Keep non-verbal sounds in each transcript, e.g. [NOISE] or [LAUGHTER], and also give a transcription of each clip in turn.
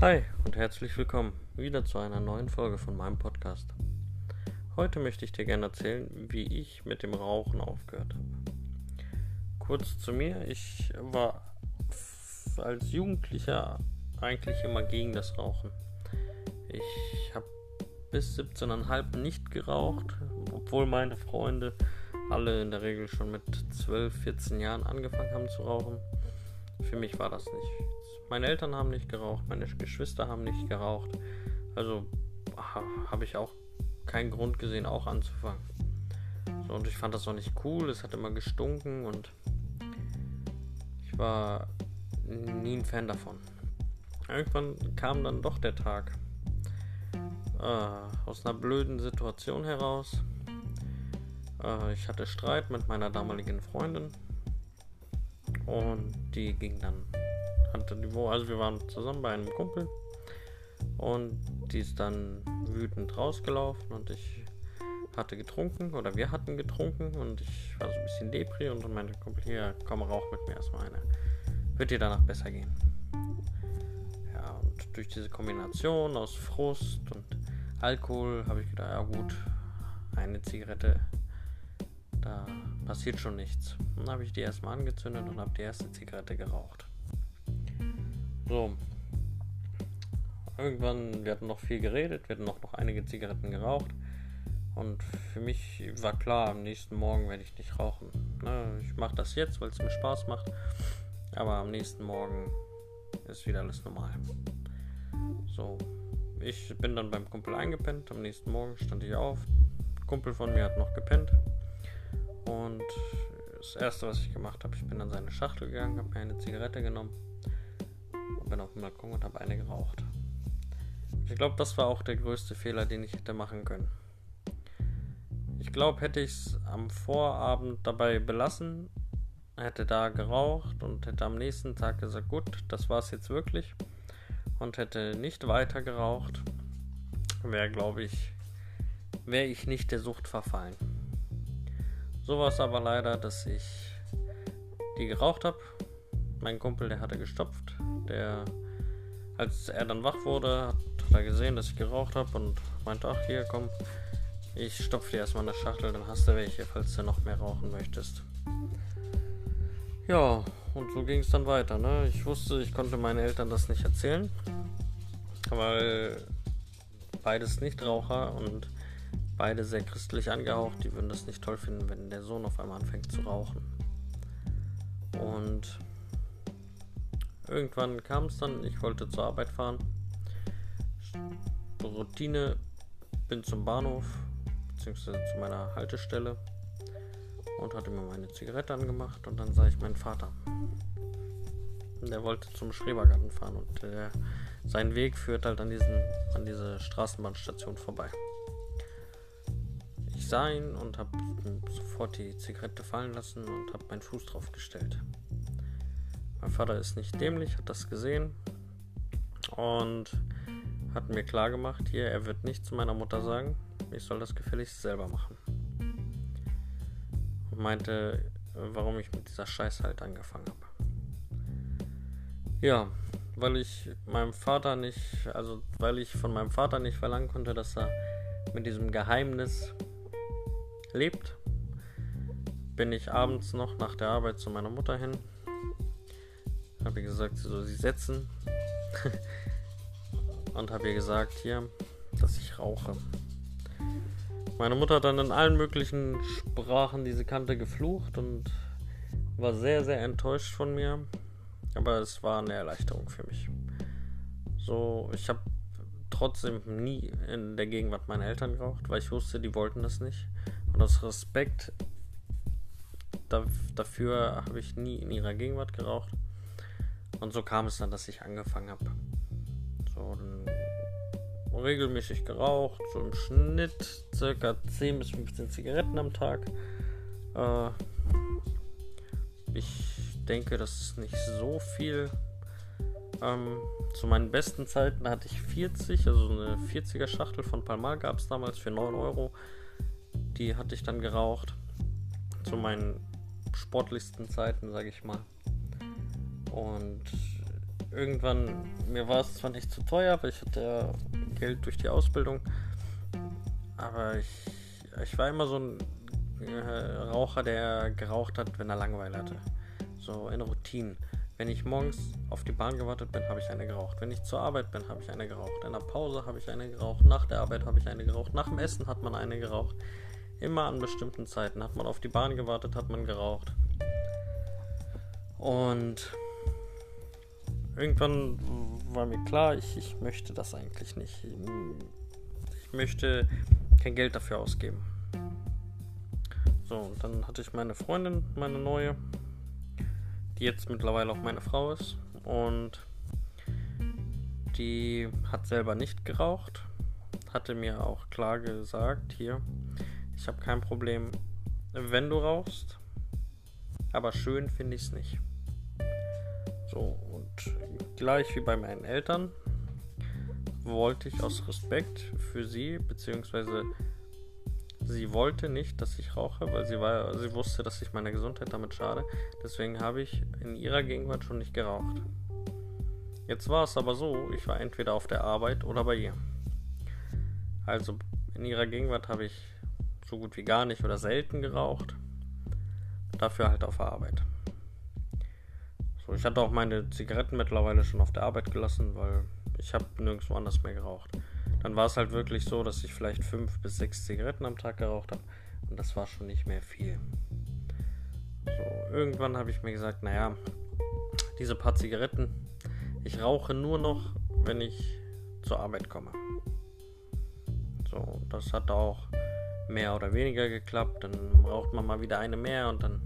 Hi und herzlich willkommen wieder zu einer neuen Folge von meinem Podcast. Heute möchte ich dir gerne erzählen, wie ich mit dem Rauchen aufgehört habe. Kurz zu mir, ich war als Jugendlicher eigentlich immer gegen das Rauchen. Ich habe bis 17,5 nicht geraucht, obwohl meine Freunde alle in der Regel schon mit 12, 14 Jahren angefangen haben zu rauchen. Für mich war das nicht. Meine Eltern haben nicht geraucht, meine Geschwister haben nicht geraucht. Also habe ich auch keinen Grund gesehen, auch anzufangen. So, und ich fand das auch nicht cool, es hat immer gestunken und ich war nie ein Fan davon. Irgendwann kam dann doch der Tag. Äh, aus einer blöden Situation heraus. Äh, ich hatte Streit mit meiner damaligen Freundin. Und die ging dann. Hatte die, also wir waren zusammen bei einem Kumpel. Und die ist dann wütend rausgelaufen und ich hatte getrunken oder wir hatten getrunken und ich war so ein bisschen depri und dann meinte Kumpel hier, komm rauch mit mir erstmal eine. Wird dir danach besser gehen. Ja, und durch diese Kombination aus Frust und Alkohol habe ich gedacht, ja gut, eine Zigarette, da passiert schon nichts. Dann habe ich die erstmal angezündet und habe die erste Zigarette geraucht. So. Irgendwann, wir hatten noch viel geredet, wir hatten noch, noch einige Zigaretten geraucht. Und für mich war klar, am nächsten Morgen werde ich nicht rauchen. Ne, ich mache das jetzt, weil es mir Spaß macht. Aber am nächsten Morgen ist wieder alles normal. So, ich bin dann beim Kumpel eingepennt. Am nächsten Morgen stand ich auf. Kumpel von mir hat noch gepennt. Und das erste, was ich gemacht habe, ich bin an seine Schachtel gegangen, habe mir eine Zigarette genommen bin auf dem Balkon und habe eine geraucht. Ich glaube, das war auch der größte Fehler, den ich hätte machen können. Ich glaube, hätte ich es am Vorabend dabei belassen, hätte da geraucht und hätte am nächsten Tag gesagt, gut, das war es jetzt wirklich und hätte nicht weiter geraucht, wäre, glaube ich, wäre ich nicht der Sucht verfallen. So war es aber leider, dass ich die geraucht habe. Mein Kumpel, der hatte gestopft. Der, als er dann wach wurde, hat er gesehen, dass ich geraucht habe und meinte, ach hier, komm, ich stopfe dir erstmal eine Schachtel, dann hast du welche, falls du noch mehr rauchen möchtest. Ja, und so ging es dann weiter. Ne? Ich wusste, ich konnte meinen Eltern das nicht erzählen, weil beides Nichtraucher und beide sehr christlich angehaucht. Die würden das nicht toll finden, wenn der Sohn auf einmal anfängt zu rauchen. Und irgendwann kam es dann, ich wollte zur Arbeit fahren. Routine, bin zum Bahnhof, beziehungsweise zu meiner Haltestelle und hatte mir meine Zigarette angemacht und dann sah ich meinen Vater. Der wollte zum Schrebergarten fahren und der, sein Weg führt halt an, diesen, an diese Straßenbahnstation vorbei. Ich sah ihn und habe sofort die Zigarette fallen lassen und habe meinen Fuß drauf gestellt. Mein Vater ist nicht dämlich, hat das gesehen und hat mir klar gemacht, hier, er wird nicht zu meiner Mutter sagen, ich soll das gefälligst selber machen und meinte, warum ich mit dieser Scheiße halt angefangen habe. Ja, weil ich meinem Vater nicht, also weil ich von meinem Vater nicht verlangen konnte, dass er mit diesem Geheimnis lebt, bin ich abends noch nach der Arbeit zu meiner Mutter hin. Habe ihr gesagt, sie soll sie setzen. [LAUGHS] und habe ihr gesagt, hier, dass ich rauche. Meine Mutter hat dann in allen möglichen Sprachen diese Kante geflucht und war sehr, sehr enttäuscht von mir. Aber es war eine Erleichterung für mich. So, ich habe trotzdem nie in der Gegenwart meiner Eltern geraucht, weil ich wusste, die wollten das nicht. Und aus Respekt dafür habe ich nie in ihrer Gegenwart geraucht. Und so kam es dann, dass ich angefangen habe. So, regelmäßig geraucht, so im Schnitt circa 10 bis 15 Zigaretten am Tag. Äh, ich denke, das ist nicht so viel. Ähm, zu meinen besten Zeiten hatte ich 40, also eine 40er Schachtel von Palmal gab es damals für 9 Euro. Die hatte ich dann geraucht. Zu meinen sportlichsten Zeiten, sage ich mal. Und irgendwann, mir war es zwar nicht zu teuer, weil ich hatte ja Geld durch die Ausbildung, aber ich, ich war immer so ein äh, Raucher, der geraucht hat, wenn er Langeweile hatte. So in Routinen. Wenn ich morgens auf die Bahn gewartet bin, habe ich eine geraucht. Wenn ich zur Arbeit bin, habe ich eine geraucht. In der Pause habe ich eine geraucht. Nach der Arbeit habe ich eine geraucht. Nach dem Essen hat man eine geraucht. Immer an bestimmten Zeiten hat man auf die Bahn gewartet, hat man geraucht. Und irgendwann war mir klar, ich, ich möchte das eigentlich nicht. Ich möchte kein Geld dafür ausgeben. So, und dann hatte ich meine Freundin, meine neue, die jetzt mittlerweile auch meine Frau ist. Und die hat selber nicht geraucht. Hatte mir auch klar gesagt, hier, ich habe kein Problem, wenn du rauchst. Aber schön finde ich es nicht. So, gleich wie bei meinen Eltern wollte ich aus Respekt für sie, beziehungsweise sie wollte nicht, dass ich rauche, weil sie, war, sie wusste, dass ich meiner Gesundheit damit schade. Deswegen habe ich in ihrer Gegenwart schon nicht geraucht. Jetzt war es aber so, ich war entweder auf der Arbeit oder bei ihr. Also in ihrer Gegenwart habe ich so gut wie gar nicht oder selten geraucht. Dafür halt auf der Arbeit. So, ich hatte auch meine Zigaretten mittlerweile schon auf der Arbeit gelassen, weil ich habe nirgendwo anders mehr geraucht. Dann war es halt wirklich so, dass ich vielleicht fünf bis sechs Zigaretten am Tag geraucht habe und das war schon nicht mehr viel. So, irgendwann habe ich mir gesagt, naja, diese paar Zigaretten, ich rauche nur noch, wenn ich zur Arbeit komme. So, das hat auch mehr oder weniger geklappt. Dann braucht man mal wieder eine mehr und dann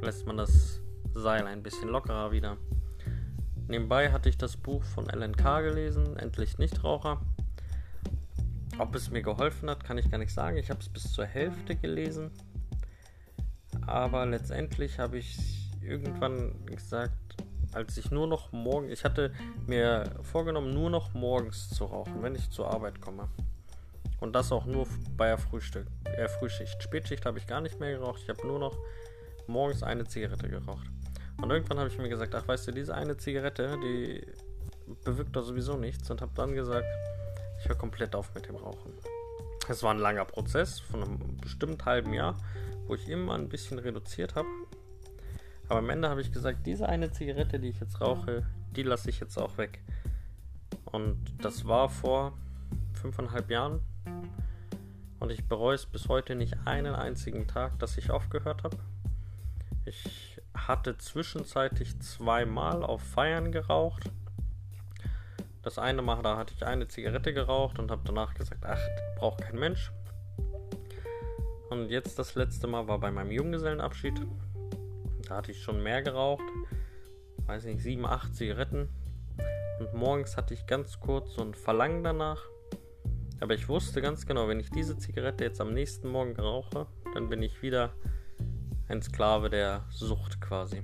lässt man das Seil ein bisschen lockerer wieder. Nebenbei hatte ich das Buch von LNK gelesen, Endlich Nichtraucher. Ob es mir geholfen hat, kann ich gar nicht sagen. Ich habe es bis zur Hälfte gelesen. Aber letztendlich habe ich irgendwann gesagt, als ich nur noch morgen, ich hatte mir vorgenommen, nur noch morgens zu rauchen, wenn ich zur Arbeit komme. Und das auch nur bei der Frühstück, äh, Frühschicht. Spätschicht habe ich gar nicht mehr geraucht. Ich habe nur noch morgens eine Zigarette geraucht. Und irgendwann habe ich mir gesagt, ach weißt du, diese eine Zigarette, die bewirkt da sowieso nichts. Und habe dann gesagt, ich höre komplett auf mit dem Rauchen. Es war ein langer Prozess von einem bestimmt halben Jahr, wo ich immer ein bisschen reduziert habe. Aber am Ende habe ich gesagt, diese eine Zigarette, die ich jetzt rauche, die lasse ich jetzt auch weg. Und das war vor fünfeinhalb Jahren. Und ich bereue es bis heute nicht einen einzigen Tag, dass ich aufgehört habe. Ich hatte zwischenzeitlich zweimal auf Feiern geraucht. Das eine Mal, da hatte ich eine Zigarette geraucht und habe danach gesagt, ach, braucht kein Mensch. Und jetzt das letzte Mal war bei meinem Junggesellenabschied. Da hatte ich schon mehr geraucht. Weiß nicht, sieben, acht Zigaretten. Und morgens hatte ich ganz kurz so ein Verlangen danach. Aber ich wusste ganz genau, wenn ich diese Zigarette jetzt am nächsten Morgen rauche, dann bin ich wieder ein Sklave der Sucht quasi.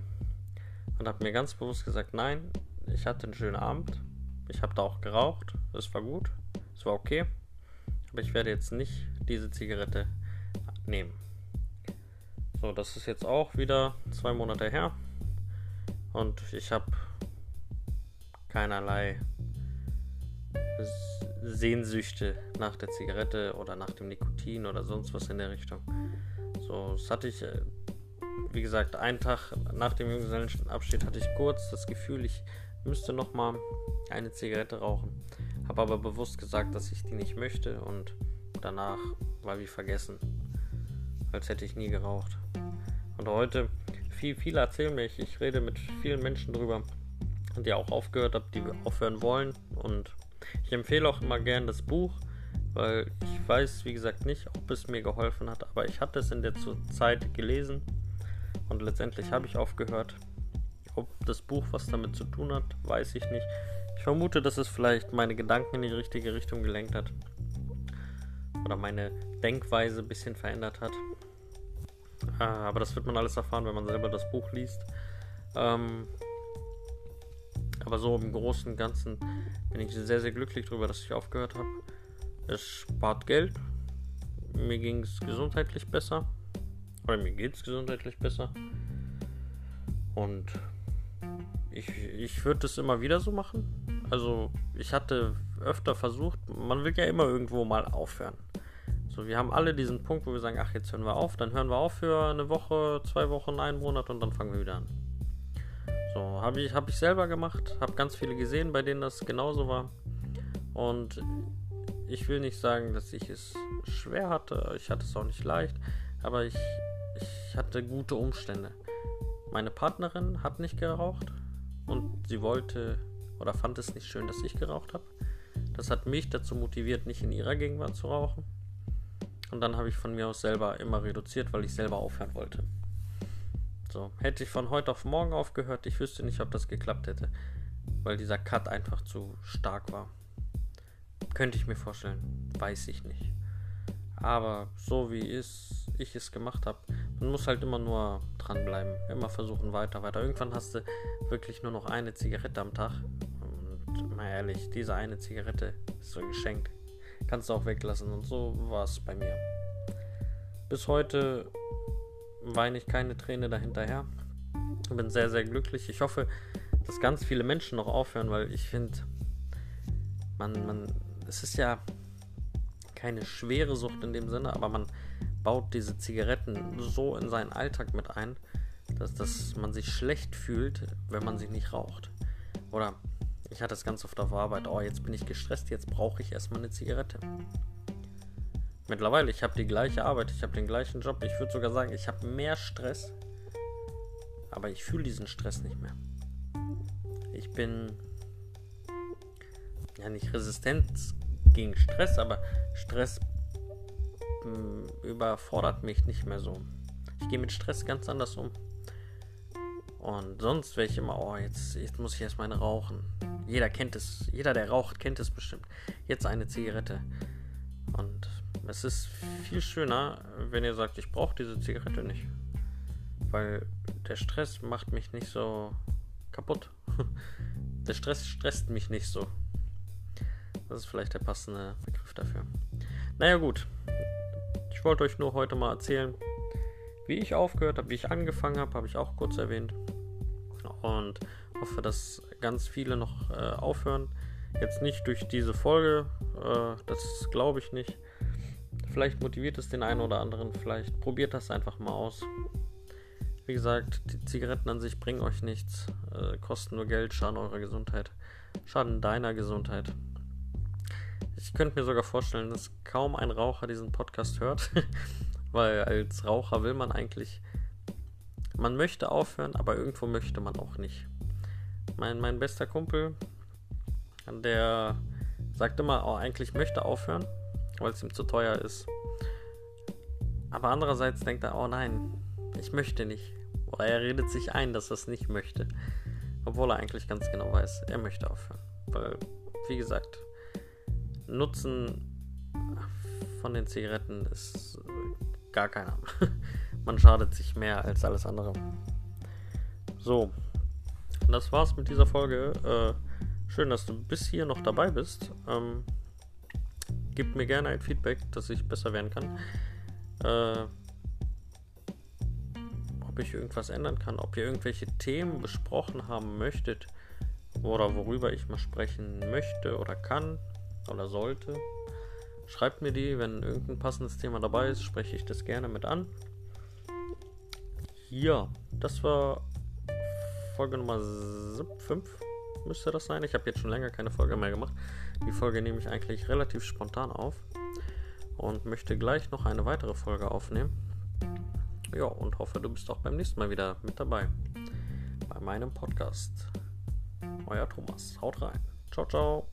Und habe mir ganz bewusst gesagt, nein, ich hatte einen schönen Abend. Ich habe da auch geraucht. Es war gut. Es war okay. Aber ich werde jetzt nicht diese Zigarette nehmen. So, das ist jetzt auch wieder zwei Monate her. Und ich habe keinerlei Sehnsüchte nach der Zigarette oder nach dem Nikotin oder sonst was in der Richtung. So, das hatte ich, äh, wie gesagt, einen Tag nach dem Junggesellenabschied hatte ich kurz das Gefühl, ich müsste noch mal eine Zigarette rauchen. Habe aber bewusst gesagt, dass ich die nicht möchte und danach war wie vergessen, als hätte ich nie geraucht. Und heute, viel, viele erzählen mir, ich rede mit vielen Menschen drüber, die auch aufgehört haben, die aufhören wollen und ich empfehle auch immer gern das Buch, weil ich weiß, wie gesagt, nicht, ob es mir geholfen hat, aber ich hatte es in der Zeit gelesen und letztendlich habe ich aufgehört. Ob das Buch was damit zu tun hat, weiß ich nicht. Ich vermute, dass es vielleicht meine Gedanken in die richtige Richtung gelenkt hat. Oder meine Denkweise ein bisschen verändert hat. Ah, aber das wird man alles erfahren, wenn man selber das Buch liest. Ähm, aber so im Großen und Ganzen bin ich sehr, sehr glücklich darüber, dass ich aufgehört habe. Es spart Geld. Mir ging es gesundheitlich besser. Oder mir geht es gesundheitlich besser. Und ich, ich würde es immer wieder so machen. Also ich hatte öfter versucht, man will ja immer irgendwo mal aufhören. So, wir haben alle diesen Punkt, wo wir sagen, ach, jetzt hören wir auf, dann hören wir auf für eine Woche, zwei Wochen, einen Monat und dann fangen wir wieder an. So, habe ich, hab ich selber gemacht, habe ganz viele gesehen, bei denen das genauso war. Und ich will nicht sagen, dass ich es schwer hatte, ich hatte es auch nicht leicht, aber ich, ich hatte gute Umstände. Meine Partnerin hat nicht geraucht und sie wollte oder fand es nicht schön, dass ich geraucht habe. Das hat mich dazu motiviert, nicht in ihrer Gegenwart zu rauchen. Und dann habe ich von mir aus selber immer reduziert, weil ich selber aufhören wollte. So, hätte ich von heute auf morgen aufgehört, ich wüsste nicht, ob das geklappt hätte, weil dieser Cut einfach zu stark war. Könnte ich mir vorstellen, weiß ich nicht. Aber so wie es, ich es gemacht habe, man muss halt immer nur dranbleiben, immer versuchen weiter, weiter. Irgendwann hast du wirklich nur noch eine Zigarette am Tag. Und mal ehrlich, diese eine Zigarette ist so ein Geschenk. Kannst du auch weglassen. Und so war es bei mir. Bis heute weine ich keine Träne dahinterher. Bin sehr, sehr glücklich. Ich hoffe, dass ganz viele Menschen noch aufhören, weil ich finde, man, man, es ist ja keine schwere Sucht in dem Sinne, aber man baut diese Zigaretten so in seinen Alltag mit ein, dass, dass man sich schlecht fühlt, wenn man sie nicht raucht. Oder ich hatte es ganz oft auf Arbeit, oh, jetzt bin ich gestresst, jetzt brauche ich erstmal eine Zigarette. Mittlerweile, ich habe die gleiche Arbeit, ich habe den gleichen Job. Ich würde sogar sagen, ich habe mehr Stress, aber ich fühle diesen Stress nicht mehr. Ich bin ja nicht resistent gegen Stress, aber Stress mh, hm, überfordert mich nicht mehr so. Ich gehe mit Stress ganz anders um. Und sonst wäre ich immer, oh, jetzt, jetzt muss ich erstmal eine rauchen. Jeder kennt es, jeder, der raucht, kennt es bestimmt. Jetzt eine Zigarette. Und es ist viel schöner, wenn ihr sagt, ich brauche diese Zigarette nicht. Weil der Stress macht mich nicht so kaputt. [LAUGHS] Der Stress stresst mich nicht so. Das ist vielleicht der passende Begriff dafür. Naja gut. Ich wollte euch nur heute mal erzählen, wie ich aufgehört habe, wie ich angefangen habe, habe ich auch kurz erwähnt. Und hoffe, dass ganz viele noch äh, aufhören. Jetzt nicht durch diese Folge, äh, das glaube ich nicht. Vielleicht motiviert es den einen oder anderen, vielleicht probiert das einfach mal aus. Wie gesagt, die Zigaretten an sich bringen euch nichts, äh, kosten nur Geld, schaden eurer Gesundheit, schaden deiner Gesundheit. Ich könnte mir sogar vorstellen, dass kaum ein Raucher diesen Podcast hört, [LAUGHS] weil als Raucher will man eigentlich, man möchte aufhören, aber irgendwo möchte man auch nicht. Mein, mein bester Kumpel, der sagt immer, oh, eigentlich möchte aufhören, weil es ihm zu teuer ist. Aber andererseits denkt er, oh nein, ich möchte nicht. Oder er redet sich ein, dass er es nicht möchte. Obwohl er eigentlich ganz genau weiß, er möchte aufhören. Weil, wie gesagt, Nutzen von den Zigaretten ist gar keiner. [LAUGHS] Man schadet sich mehr als alles andere. So, das war's mit dieser Folge. Äh, schön, dass du bis hier noch dabei bist. Ähm, Gebt mir gerne ein Feedback, dass ich besser werden kann. Äh, ob ich irgendwas ändern kann, ob ihr irgendwelche Themen besprochen haben möchtet oder worüber ich mal sprechen möchte oder kann oder sollte. Schreibt mir die, wenn irgendein passendes Thema dabei ist, spreche ich das gerne mit an. Ja, das war Folge Nummer 5 müsste das sein. Ich habe jetzt schon länger keine Folge mehr gemacht. Die Folge nehme ich eigentlich relativ spontan auf und möchte gleich noch eine weitere Folge aufnehmen. Ja, und hoffe, du bist auch beim nächsten Mal wieder mit dabei bei meinem Podcast. Euer Thomas. Haut rein. Ciao, ciao.